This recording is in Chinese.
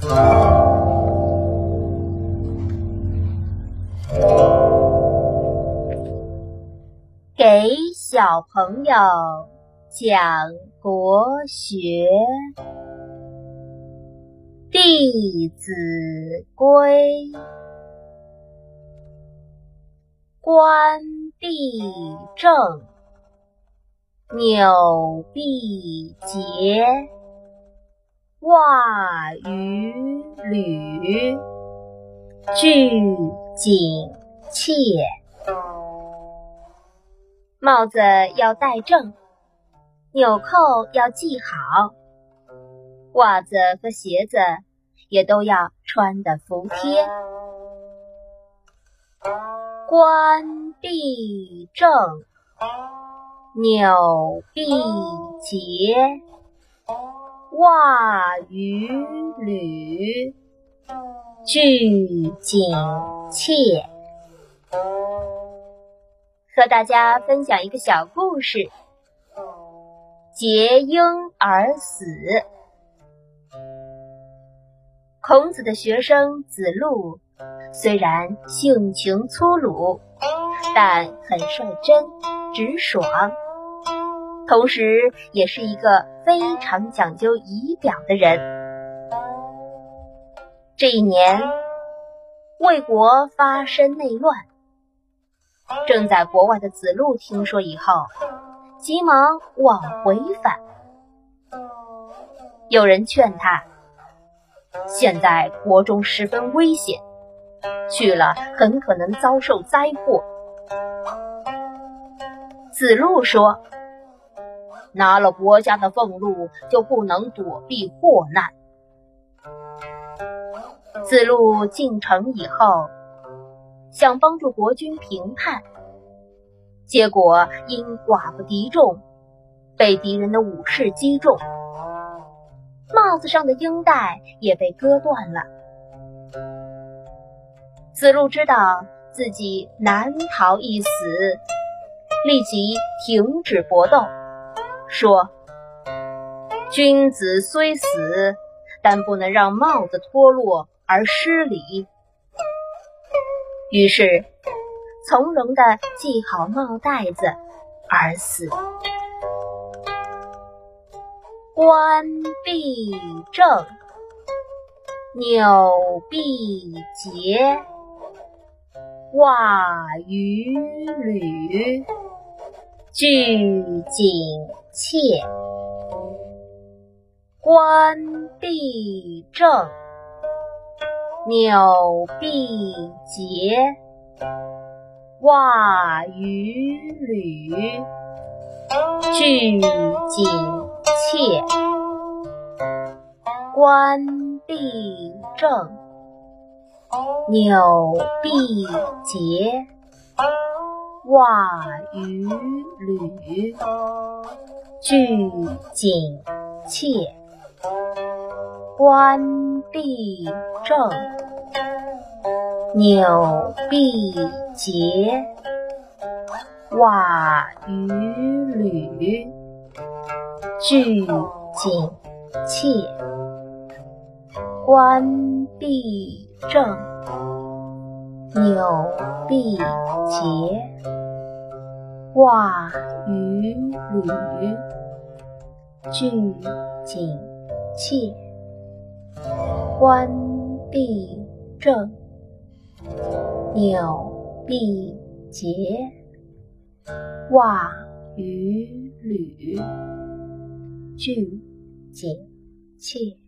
给小朋友讲国学《弟子规》：冠必正，纽必结，袜与履俱紧切。帽子要戴正，纽扣要系好，袜子和鞋子也都要穿得服帖。冠必正，纽必结，袜与履俱紧切。和大家分享一个小故事：结婴而死。孔子的学生子路虽然性情粗鲁，但很率真、直爽，同时也是一个非常讲究仪表的人。这一年，魏国发生内乱。正在国外的子路听说以后，急忙往回返。有人劝他：“现在国中十分危险，去了很可能遭受灾祸。”子路说：“拿了国家的俸禄，就不能躲避祸难。”子路进城以后。想帮助国君平叛，结果因寡不敌众，被敌人的武士击中，帽子上的缨带也被割断了。子路知道自己难逃一死，立即停止搏斗，说：“君子虽死，但不能让帽子脱落而失礼。”于是，从容的系好帽带子而死。冠必正，纽必结，袜与履俱紧切。冠必正。纽必结，袜与履俱紧切。冠必正，纽必结，袜与履俱紧切。冠必正，纽必结，袜与履俱紧切。冠必正，纽必结，袜与履俱紧切。冠必正，纽必结，袜与履俱紧切。